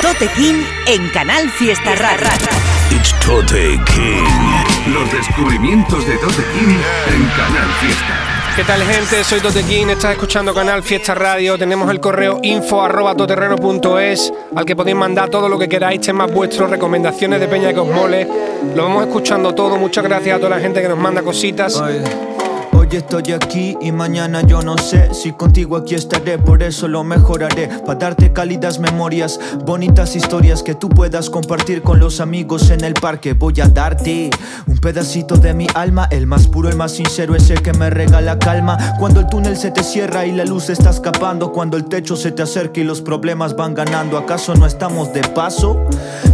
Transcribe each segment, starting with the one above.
Tote King en Canal Fiesta Rara. It's Tote King. Los descubrimientos de Tote King en Canal Fiesta. ¿Qué tal gente? Soy Tote King, estás escuchando Canal Fiesta Radio, tenemos el correo info arroba toterreno.es al que podéis mandar todo lo que queráis, temas vuestros, recomendaciones de Peña que os mole, lo vamos escuchando todo, muchas gracias a toda la gente que nos manda cositas. Hoy estoy aquí y mañana yo no sé si contigo aquí estaré, por eso lo mejoraré. Para darte cálidas memorias, bonitas historias que tú puedas compartir con los amigos en el parque. Voy a darte un pedacito de mi alma, el más puro, el más sincero, ese que me regala calma. Cuando el túnel se te cierra y la luz está escapando, cuando el techo se te acerca y los problemas van ganando, ¿acaso no estamos de paso?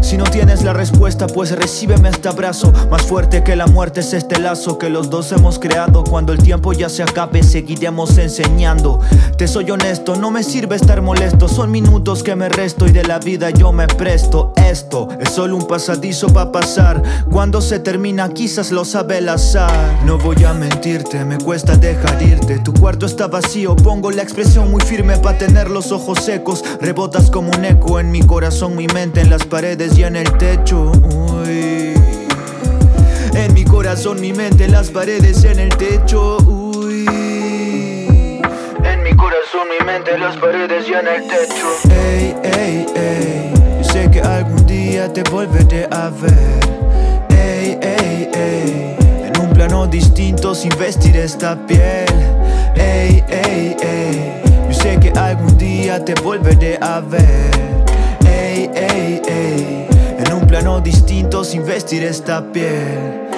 Si no tienes la respuesta, pues recíbeme este abrazo. Más fuerte que la muerte es este lazo que los dos hemos creado cuando el tiempo ya se acabe, seguiremos enseñando. Te soy honesto, no me sirve estar molesto. Son minutos que me resto y de la vida yo me presto. Esto es solo un pasadizo para pasar. Cuando se termina, quizás lo sabe el azar. No voy a mentirte, me cuesta dejar irte. Tu cuarto está vacío, pongo la expresión muy firme para tener los ojos secos. Rebotas como un eco en mi corazón, mi mente, en las paredes y en el techo. Uy. En mi corazón, mi mente, las paredes, en el techo. Uy. En mi corazón, mi mente, las paredes y en el techo. Ey, ey, ey. Yo sé que algún día te volveré a ver. Ey, ey, ey. En un plano distinto sin vestir esta piel. Ey, ey, ey. Yo sé que algún día te volveré a ver. Ey, ey, ey. En un plano distinto sin vestir esta piel.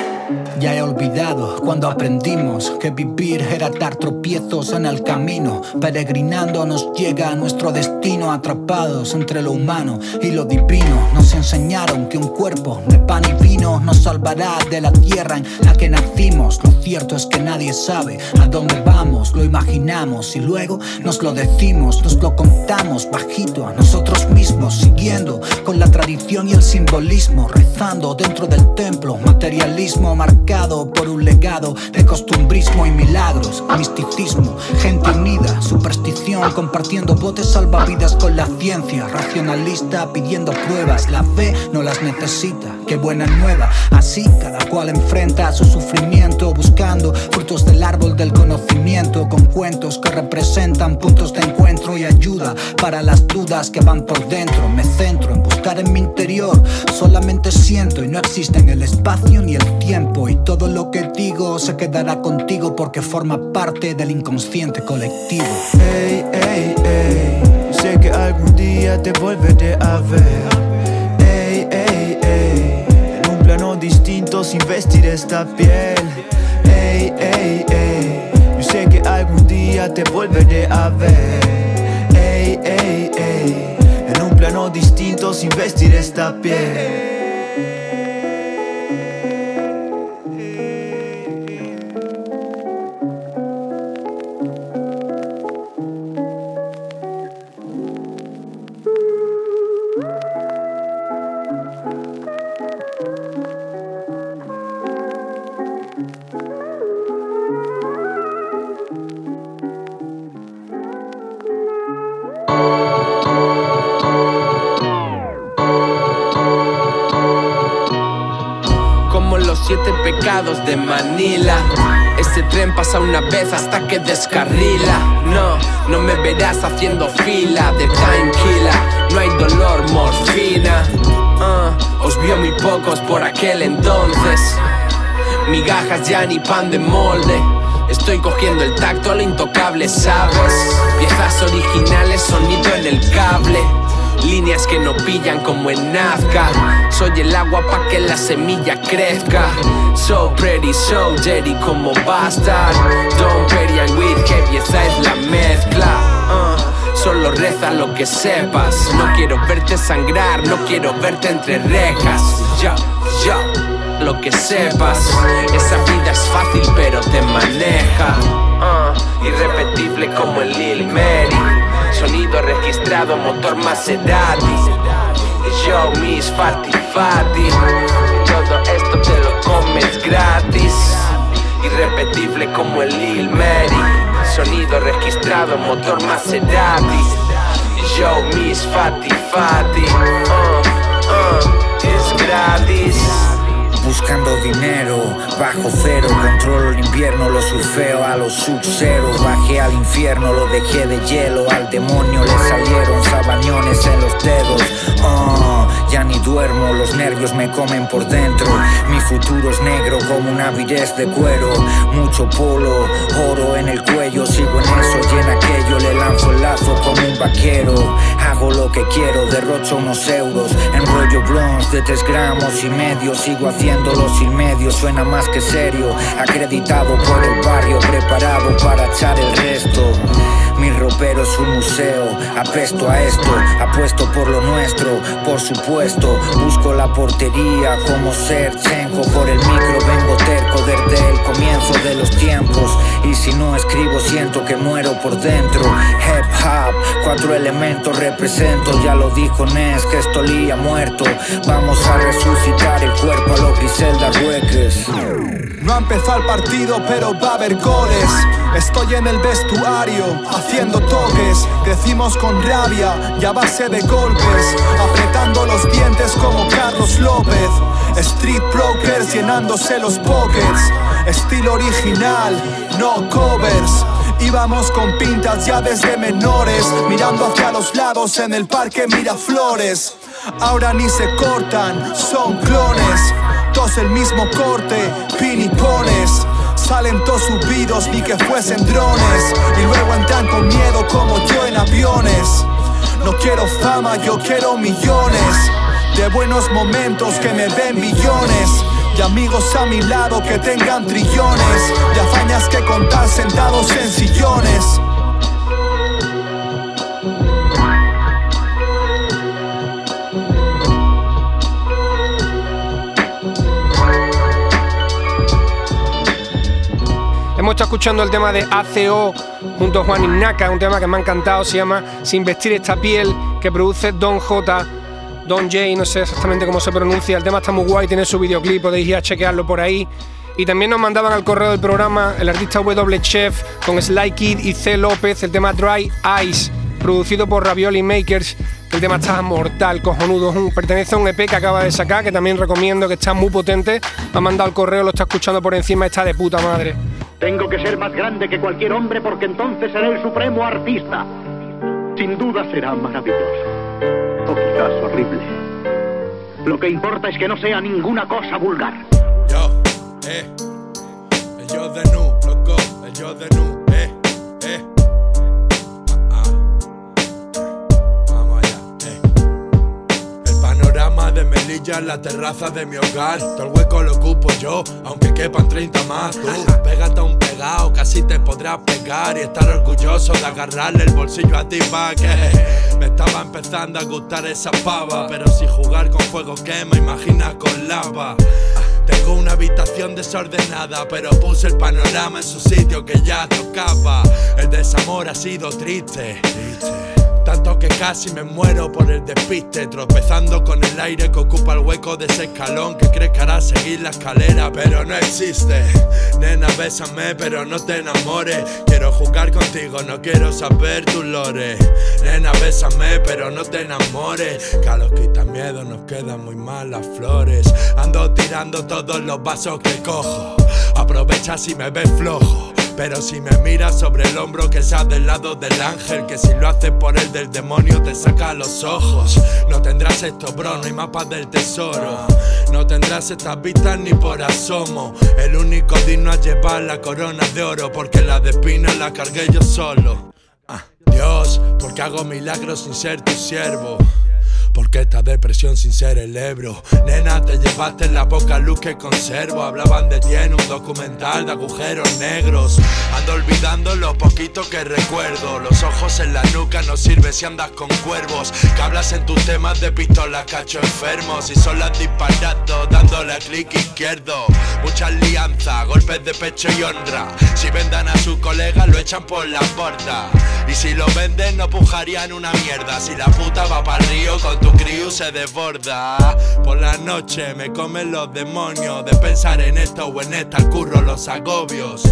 Ya he olvidado cuando aprendimos que vivir era dar tropiezos en el camino. Peregrinando nos llega a nuestro destino, atrapados entre lo humano y lo divino. Nos enseñaron que un cuerpo de pan y vino nos salvará de la tierra en la que nacimos. Lo cierto es que nadie sabe a dónde vamos, lo imaginamos y luego nos lo decimos, nos lo contamos bajito a nosotros mismos, siguiendo con la tradición y el simbolismo, rezando dentro del templo, materialismo marcado por un legado de costumbrismo y milagros, misticismo, gente unida, superstición, compartiendo botes salvavidas con la ciencia, racionalista pidiendo pruebas, la fe no las necesita, qué buena nueva, así cada cual enfrenta su sufrimiento, buscando frutos del árbol del conocimiento, con cuentos que representan puntos de encuentro y ayuda para las dudas que van por dentro, me centro en buscar en mi interior, solamente siento y no existe en el espacio ni el tiempo y todo lo que digo se quedará contigo porque forma parte del inconsciente colectivo. Ey, ey, ey. Sé que algún día te volveré a ver. Ey, ey, ey. En un plano distinto sin vestir esta piel. Ey, ey, ey. Yo sé que algún día te volveré a ver. Ey, ey, ey. En un plano distinto sin vestir esta piel. De Manila. Este tren pasa una vez hasta que descarrila. No, no me verás haciendo fila de killer. No hay dolor, morfina. Ah, os vio muy pocos por aquel entonces. Migajas ya ni pan de molde. Estoy cogiendo el tacto a lo intocable, ¿sabes? Piezas originales, sonido en el cable. Líneas que no pillan como en Nazca. Soy el agua pa' que la semilla crezca. So pretty, so dirty como bastard. Don't petty and with heavy, esa es la mezcla. Uh, Solo reza lo que sepas. No quiero verte sangrar, no quiero verte entre rejas. Yo, yo, lo que sepas. Esa vida es fácil, pero te maneja. Uh, irrepetible como el Lil Mary. Sonido registrado, motor Maserati. Yo, Miss Fati Fati. Todo esto te lo comes gratis. Irrepetible como el Lil Mary. Sonido registrado, motor Maserati. es fati fati. Uh, uh, es gratis buscando dinero, bajo cero, controlo el invierno, lo surfeo a los sub cero, bajé al infierno, lo dejé de hielo, al demonio le salieron sabañones en los dedos, oh, ya ni duermo, los nervios me comen por dentro, mi futuro es negro como una avidez de cuero, mucho polo, oro en el cuello, sigo en eso y en aquello, le lanzo el lazo como un vaquero, hago lo que quiero, derrocho unos euros, enrollo bronze de tres gramos y medio, sigo haciendo los sin medio suena más que serio. Acreditado por el barrio, preparado para echar el resto. Mi ropero es un museo, apesto a esto, apuesto por lo nuestro, por supuesto. Busco la portería como ser chenco por el micro, vengo terco desde el comienzo de los tiempos. Y si no escribo, siento que muero por dentro. Hip hop, cuatro elementos represento, ya lo dijo Nes, que esto lía muerto. Vamos a resucitar el cuerpo a lo Griselda. No ha empezado el partido, pero va a haber goles. Estoy en el vestuario, haciendo toques. Crecimos con rabia y a base de golpes. Apretando los dientes como Carlos López. Street brokers llenándose los pockets. Estilo original, no covers. Íbamos con pintas ya desde menores, mirando hacia los lados en el parque Miraflores. Ahora ni se cortan, son clones. Todos el mismo corte, pinipones. Salen todos subidos ni que fuesen drones. Y luego entran con miedo como yo en aviones. No quiero fama, yo quiero millones. De buenos momentos que me den billones. Y amigos a mi lado que tengan trillones. Y hazañas que contar sentados en sillones. Hemos estado escuchando el tema de ACO junto a Juan Innaca, un tema que me ha encantado, se llama Sin vestir esta piel, que produce Don J. Don J, no sé exactamente cómo se pronuncia. El tema está muy guay, tiene su videoclip, podéis ir a chequearlo por ahí. Y también nos mandaban al correo del programa el artista W Chef con Sly Kid y C. López el tema Dry Ice, producido por Ravioli Makers. El tema está mortal, cojonudo. Pertenece a un EP que acaba de sacar, que también recomiendo, que está muy potente. Ha mandado el correo, lo está escuchando por encima, está de puta madre. Tengo que ser más grande que cualquier hombre porque entonces seré el supremo artista. Sin duda será maravilloso. O quizás horrible. Lo que importa es que no sea ninguna cosa vulgar. Yo, eh. El yo de nu, loco. El yo de nu, de Melilla en la terraza de mi hogar. Todo el hueco lo ocupo yo, aunque quepan 30 más. Tú, pégate a un pegado, casi te podrás pegar y estar orgulloso de agarrarle el bolsillo a ti pa' que me estaba empezando a gustar esa pava. Pero si jugar con fuego quema, imagina con lava. Tengo una habitación desordenada, pero puse el panorama en su sitio que ya tocaba. El desamor ha sido triste. Tanto que casi me muero por el despiste, tropezando con el aire que ocupa el hueco de ese escalón que crees que hará seguir la escalera, pero no existe. Nena, bésame, pero no te enamores. Quiero jugar contigo, no quiero saber tus lores. Nena, bésame, pero no te enamores. Que a los quita miedo nos quedan muy mal las flores. Ando tirando todos los vasos que cojo. Aprovecha si me ves flojo. Pero si me miras sobre el hombro, que seas del lado del ángel. Que si lo haces por el del demonio, te saca los ojos. No tendrás esto, bro, no hay mapas del tesoro. No tendrás estas vistas ni por asomo. El único digno a llevar la corona de oro, porque la de espina la cargué yo solo. Ah, Dios, porque hago milagros sin ser tu siervo. Porque esta depresión sin ser el Ebro Nena, te llevaste la poca luz que conservo. Hablaban de ti en un documental de agujeros negros. Ando olvidando lo poquito que recuerdo. Los ojos en la nuca no sirve si andas con cuervos. Que hablas en tus temas de pistola, cacho enfermos. Y son las disparando, dándole clic izquierdo. Mucha alianza, golpes de pecho y honra. Si vendan a su colega lo echan por la puerta Y si lo venden no pujarían una mierda. Si la puta va para río con tu crew se desborda. Por la noche me comen los demonios de pensar en esto o en esta, curro los agobios.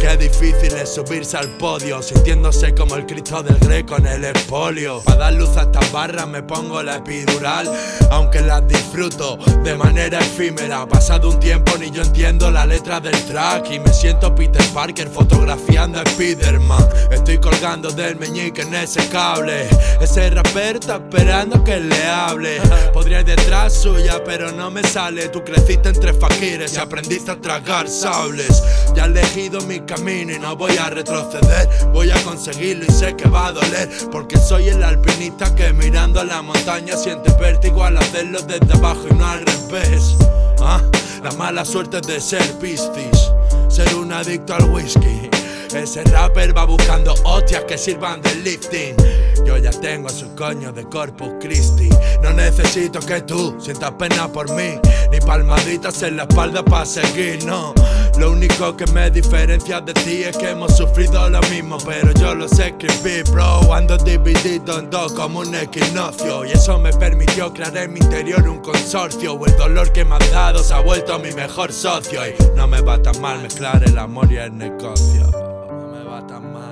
Qué difícil es subirse al podio, sintiéndose como el Cristo del Greco en el expolio. Para dar luz a estas barras me pongo la epidural, aunque las disfruto de manera efímera. Pasado un tiempo ni yo entiendo la letra del track y me siento Peter Parker fotografiando a Spiderman. Estoy colgando del meñique en ese cable. Ese rapper está esperando que le hable. Podría ir detrás suya, pero no me sale. Tú creciste entre faquires y aprendiste a tragar sables. Ya he elegido mi y no voy a retroceder. Voy a conseguirlo y sé que va a doler. Porque soy el alpinista que mirando a la montaña siente vértigo al hacerlo desde abajo y no al revés. ¿Ah? La mala suerte de ser piscis, ser un adicto al whisky. Ese rapper va buscando hostias que sirvan de lifting. Yo ya tengo su coño de Corpus Christi. No necesito que tú sientas pena por mí, ni palmaditas en la espalda para seguir, no. Lo único que me diferencia de ti es que hemos sufrido lo mismo, pero yo lo sé escribir, bro. Ando dividido en dos como un equinoccio, y eso me permitió crear en mi interior un consorcio. El dolor que me has dado se ha vuelto mi mejor socio, y no me va tan mal mezclar el amor y el negocio.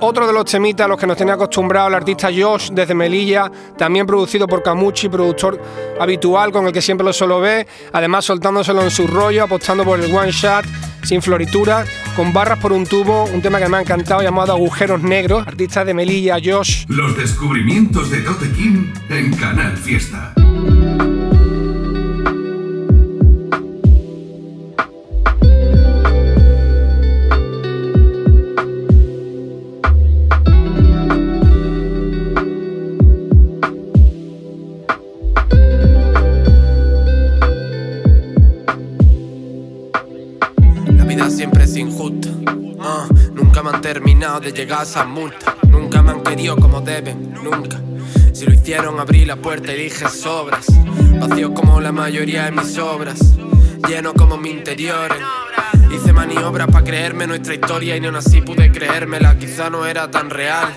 Otro de los temitas a los que nos tenía acostumbrado el artista Josh desde Melilla, también producido por Camuchi, productor habitual con el que siempre lo solo ve, además soltándoselo en su rollo, apostando por el one shot, sin floritura, con barras por un tubo, un tema que me ha encantado llamado Agujeros Negros, artista de Melilla Josh. Los descubrimientos de Tote King en Canal Fiesta. De llegar a esas multas. Nunca me han querido como deben, nunca. Si lo hicieron, abrí la puerta y dije sobras. Vacío como la mayoría de mis obras. Lleno como mi interior. Hice maniobras para creerme nuestra historia y ni aún así pude creérmela. Quizá no era tan real.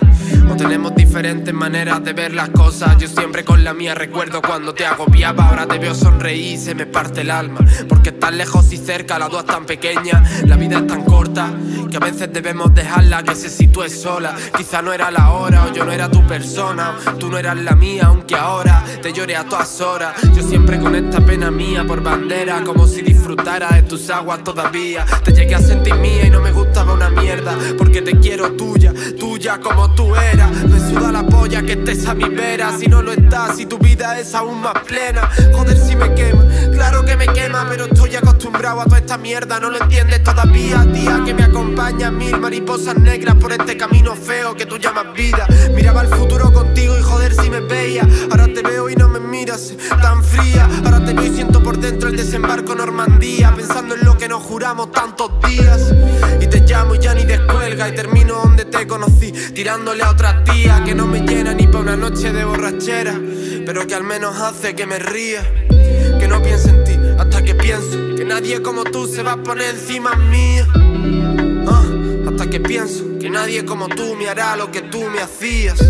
Tenemos diferentes maneras de ver las cosas. Yo siempre con la mía recuerdo cuando te agobiaba. Ahora te veo sonreír se me parte el alma. Porque estás lejos y cerca, la duda es tan pequeña. La vida es tan corta que a veces debemos dejarla que se sitúe sola. Quizá no era la hora o yo no era tu persona. O tú no eras la mía, aunque ahora te lloré a todas horas. Yo siempre con esta pena mía por bandera, como si disfrutara de tus aguas todavía. Te llegué a sentir mía y no me gustaba una mierda. Porque te quiero tuya, tuya como tú eras. Me suda la polla que estés a mi vera. Si no lo estás, si tu vida es aún más plena. Joder, si me quema, claro que me quema. Pero estoy acostumbrado a toda esta mierda. No lo entiendes todavía, tía. Que me acompañan mil mariposas negras por este camino feo que tú llamas vida. Miraba el futuro contigo y joder, si me veía. Ahora te veo y no me miras tan fría. Ahora te veo y siento por dentro el desembarco Normandía. Pensando en lo que nos juramos tantos días. Y te llamo y ya ni descuelga. Y termino donde te conocí, tirándole a otra que no me llena ni para una noche de borrachera. Pero que al menos hace que me ría. Que no piense en ti hasta que pienso que nadie como tú se va a poner encima mía. Ah, hasta que pienso que nadie como tú me hará lo que tú me hacías.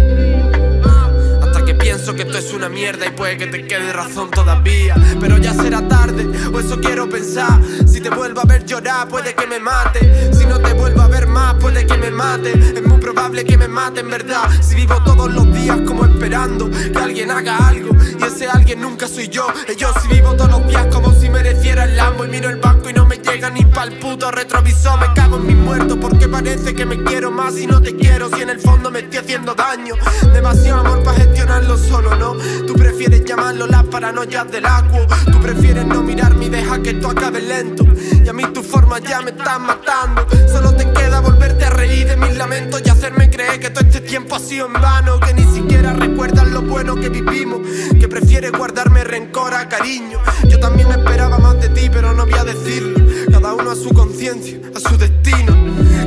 Pienso que esto es una mierda y puede que te quede razón todavía. Pero ya será tarde, o eso quiero pensar. Si te vuelvo a ver llorar, puede que me mate. Si no te vuelvo a ver más, puede que me mate. Es muy probable que me mate en verdad. Si vivo todos los días como esperando que alguien haga algo. Y ese alguien nunca soy yo. Y yo si vivo todos los días como si mereciera el lambo. Y miro el banco y no me llega ni pa'l puto retrovisor. Me cago en mi muerto porque parece que me quiero más y no te quiero. Si en el fondo me estoy haciendo daño. Demasiado amor para gestionarlo solo, ¿no? Tú prefieres llamarlo las paranoias del acuo. Tú prefieres no mirarme y deja que esto acabe lento. Y a mí tu forma ya me está matando. Solo te queda volverte a reír de mis lamentos y hacerme creer que todo este tiempo ha sido en vano. Que ni siquiera recuerdas lo bueno que vivimos. Que prefieres guardarme rencor a cariño. Yo también me esperaba más de ti, pero no voy a decirlo. Cada uno a su conciencia, a su destino.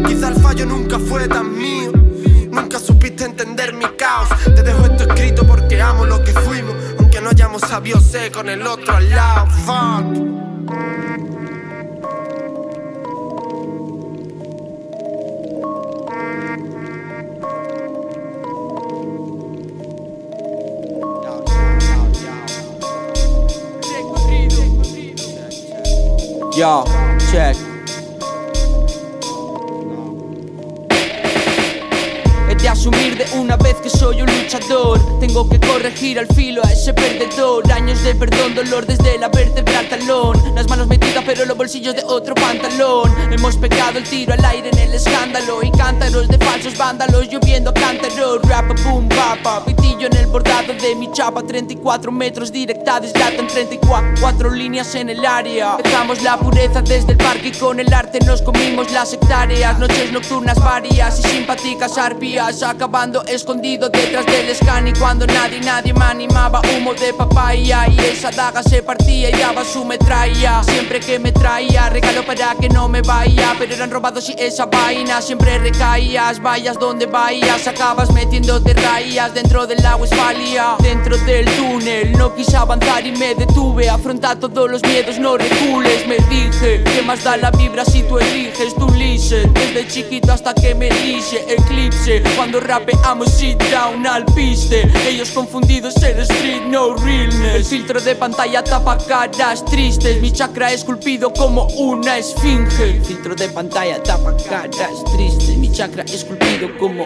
Quizá el fallo nunca fue tan mío. Nunca supiste entender mi caos. Amo lo que fuimos. Aunque no hayamos sabido ser con el otro al lado. Fuck. Yo, check. Presumir de una vez que soy un luchador. Tengo que corregir al filo a ese perdedor. Años de perdón, dolor desde la vértebra al talón. Las manos metidas, pero los bolsillos de otro pantalón. Hemos pegado el tiro al aire en el escándalo. Y cántaros de falsos vándalos lloviendo cántaros. Rap, boom, papa. Pitillo en el bordado de mi chapa. 34 metros directa en 34. Cuatro líneas en el área. Dejamos la pureza desde el parque y con el arte nos comimos las hectáreas. Noches nocturnas varias y simpáticas arpías. Acabando escondido detrás del scan y cuando nadie, nadie me animaba. Humo de papaya y esa daga se partía y daba su metralla. Siempre que me traía, regalo para que no me vaya. Pero eran robados y esa vaina siempre recaías. Vayas donde vayas, acabas metiéndote rayas dentro del agua esfalía. Dentro del túnel, no quise avanzar y me detuve. Afrontar todos los miedos, no recules. Me dije, ¿qué más da la vibra si tú eliges? Tu listen, desde chiquito hasta que me elige. Eclipse, cuando rapeamos sit down al piste. Ellos confundidos el street, no realness. El filtro de pantalla tapa caras tristes. Mi chakra esculpido como una esfinge. El filtro de pantalla tapa caras tristes. Mi chakra esculpido como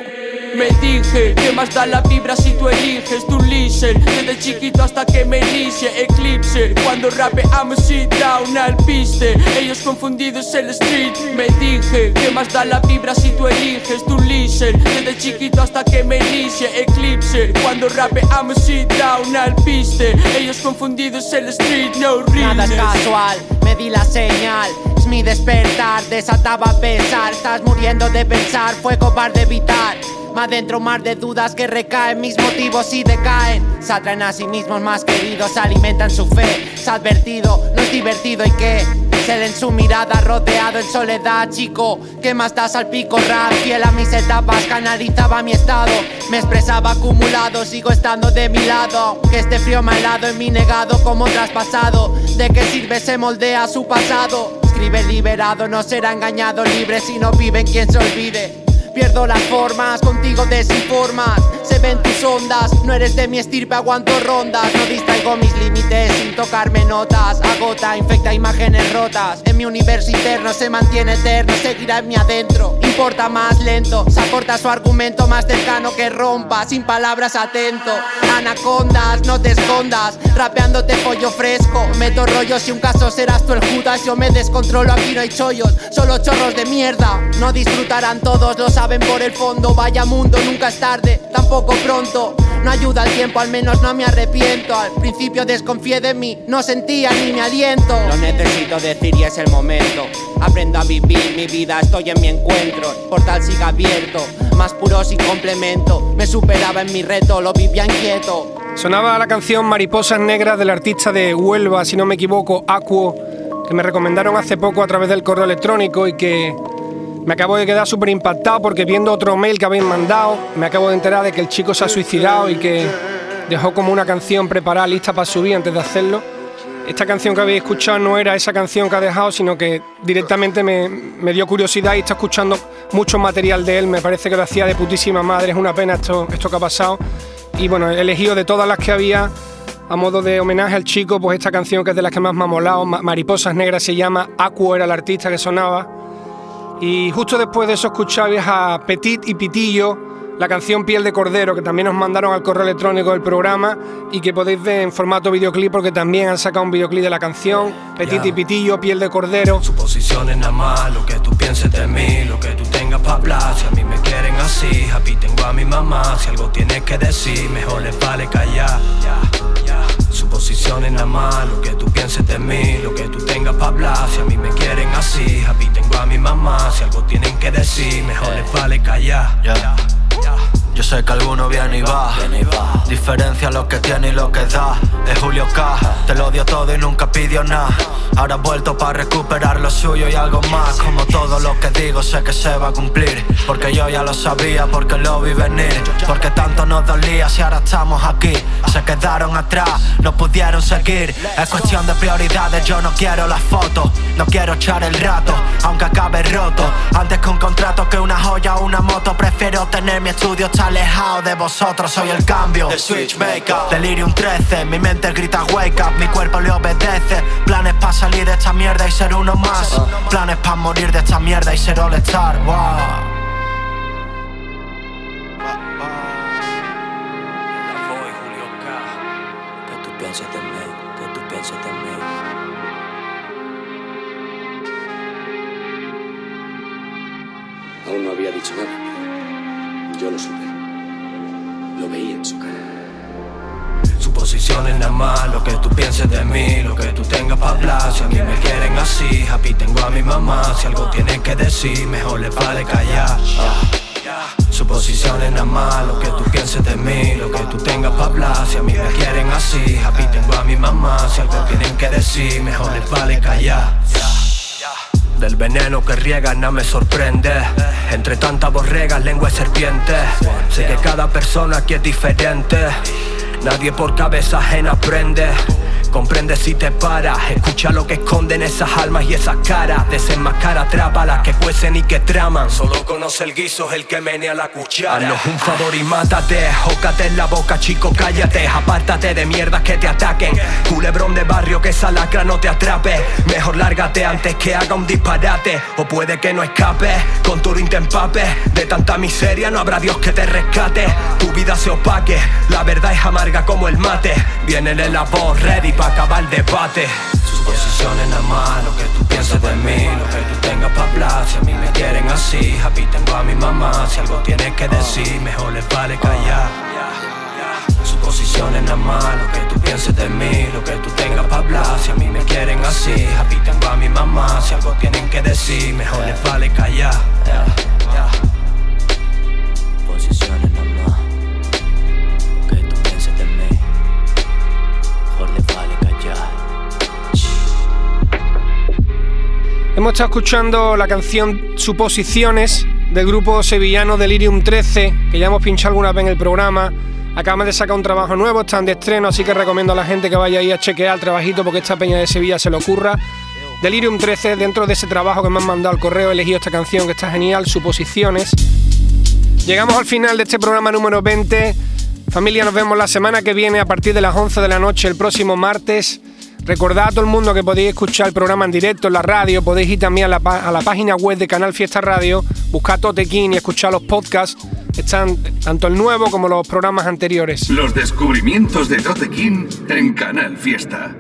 me dije, ¿qué más da la vibra si tú eliges? Tu listen, desde chiquito hasta que me inicie Eclipse, cuando rapeamos sit down al piste. Ellos confundidos el street Me dije, ¿qué más da la vibra si tú eliges? Tu listen, desde chiquito hasta que me inicie Eclipse, cuando rapeamos sit down al piste. Ellos confundidos el street, no real Nada casual, me di la señal. Es mi despertar, desataba pesar. Estás muriendo de pensar, fue cobarde evitar más dentro, mar de dudas que recaen, mis motivos y decaen. Se atraen a sí mismos más queridos, alimentan su fe. Se ha advertido, no es divertido y que den su mirada rodeado en soledad, chico. ¿Qué más das al pico rap? Fiel a mis etapas, canalizaba mi estado. Me expresaba acumulado, sigo estando de mi lado. Que este frío me en mi negado como traspasado. ¿De qué sirve se moldea su pasado? Escribe liberado, no será engañado, libre si no vive en quien se olvide. Pierdo las formas, contigo desinformas. Se ven tus ondas, no eres de mi estirpe, aguanto rondas. No distraigo mis límites sin tocarme notas. Agota, infecta imágenes rotas. En mi universo interno se mantiene eterno, seguirá en mi adentro. Importa más lento, se acorta su argumento más cercano que rompa. Sin palabras atento. Anacondas, no te escondas. Rapeándote pollo fresco. Meto rollos si un caso serás tú el Judas. Yo me descontrolo, aquí no hay chollos, solo chorros de mierda. No disfrutarán todos los saben por el fondo. Vaya mundo, nunca es tarde, tampoco pronto. No ayuda el tiempo, al menos no me arrepiento. Al principio desconfié de mí, no sentía ni mi aliento. Lo necesito decir y es el momento. Aprendo a vivir mi vida, estoy en mi encuentro. El portal sigue abierto, más puro sin complemento. Me superaba en mi reto, lo vivía inquieto. Sonaba la canción Mariposas Negras del artista de Huelva, si no me equivoco, Aquo, que me recomendaron hace poco a través del correo electrónico y que me acabo de quedar súper impactado porque viendo otro mail que habéis mandado, me acabo de enterar de que el chico se ha suicidado y que dejó como una canción preparada, lista para subir antes de hacerlo. Esta canción que habéis escuchado no era esa canción que ha dejado, sino que directamente me, dio curiosidad y está escuchando mucho material de él. Me parece que lo hacía de putísima madre, es una pena esto, esto que ha pasado. Y bueno, he elegido de todas las que había, a modo de homenaje al chico, pues esta canción que es de las que más me ha molado, Mariposas Negras se llama, Aquo era el artista que sonaba. Y justo después de eso escuchabais a Petit y Pitillo, la canción Piel de Cordero, que también nos mandaron al correo electrónico del programa y que podéis ver en formato videoclip porque también han sacado un videoclip de la canción. Petit y Pitillo, Piel de Cordero. Su posición es nada más lo que tú pienses de mí, lo que tú tengas para hablar. Si a mí me quieren así, happy tengo a mi mamá. Si algo tienes que decir, mejor les vale callar. Posición es nada más lo que tú pienses de mí, lo que tú tengas para hablar. Si a mí me quieren así, happy tengo a mi mamá. Si algo tienen que decir, mejor les vale callar. Yo sé que alguno viene y va. Diferencia lo que tiene y lo que da. Es Julio K. Te lo dio todo y nunca pidió nada. Ahora he vuelto para recuperar lo suyo y algo más. Como todo lo que digo, sé que se va a cumplir. Porque yo ya lo sabía, porque lo vi venir. Porque tanto nos dolía si ahora estamos aquí. Se quedaron atrás, no pudieron seguir. Es cuestión de prioridades, yo no quiero las fotos. No quiero echar el rato, aunque acabe roto. Antes que un contrato que una joya o una moto, prefiero tener mi estudio está alejado de vosotros, soy el cambio. The switch maker. Delirium 13, mi mente grita wake up, mi cuerpo le obedece. Planes para salir de esta mierda y ser uno más. Planes para morir de esta mierda y ser all star. Wow. Aún no había dicho nada. Yo lo supe. Suposiciones nada más, lo que tú pienses de mí, lo que tú tengas para hablar. Si a mí me quieren así, happy tengo a mi mamá. Si algo tienes que decir, mejor les vale callar. Ah. Suposiciones nada más, lo que tú pienses de mí, lo que tú tengas para hablar. Si a mí me quieren así, happy tengo a mi mamá. Si algo tienen que decir, mejor les vale callar. Del veneno que riega no me sorprende Entre tantas borregas, lengua de serpiente Sé que cada persona aquí es diferente Nadie por cabeza ajena aprende Comprende si te paras, escucha lo que esconden esas almas y esas caras. Desenmascara, atrapa las que cuecen y que traman. Solo conoce el guiso, es el que menea la cuchara. Haznos un favor y mátate, jócate en la boca, chico, cállate. Apártate de mierdas que te ataquen. Culebrón de barrio que esa lacra no te atrape. Mejor lárgate antes que haga un disparate. O puede que no escape, con tu te. De tanta miseria no habrá Dios que te rescate. Tu vida se opaque, la verdad es amarga como el mate. Viene en la ready pa' acabar el debate. Suposiciones nada más, lo que tú pienses de mí, lo que tú tengas para hablar. Si a mí me quieren así, happy tengo a mi mamá. Si algo tienes que decir, mejor les vale callar. Suposiciones nada más, lo que tú pienses de mí, lo que tú tengas para hablar. Si a mí me quieren así, happy tengo a mi mamá. Si algo tienen que decir, mejor les vale callar. Hemos estado escuchando la canción Suposiciones del grupo sevillano Delirium 13, que ya hemos pinchado alguna vez en el programa. Acaban de sacar un trabajo nuevo, están de estreno, así que recomiendo a la gente que vaya ahí a chequear el trabajito porque esta peña de Sevilla se lo ocurra. Delirium 13, dentro de ese trabajo que me han mandado al correo, he elegido esta canción que está genial, Suposiciones. Llegamos al final de este programa número 20. Familia, nos vemos la semana que viene a partir de las 11 de la noche, el próximo martes. Recordad a todo el mundo que podéis escuchar el programa en directo en la radio, podéis ir también a la, a la página web de Canal Fiesta Radio, buscar Totequín y escuchar los podcasts. Están tanto el nuevo como los programas anteriores. Los descubrimientos de Tote King en Canal Fiesta.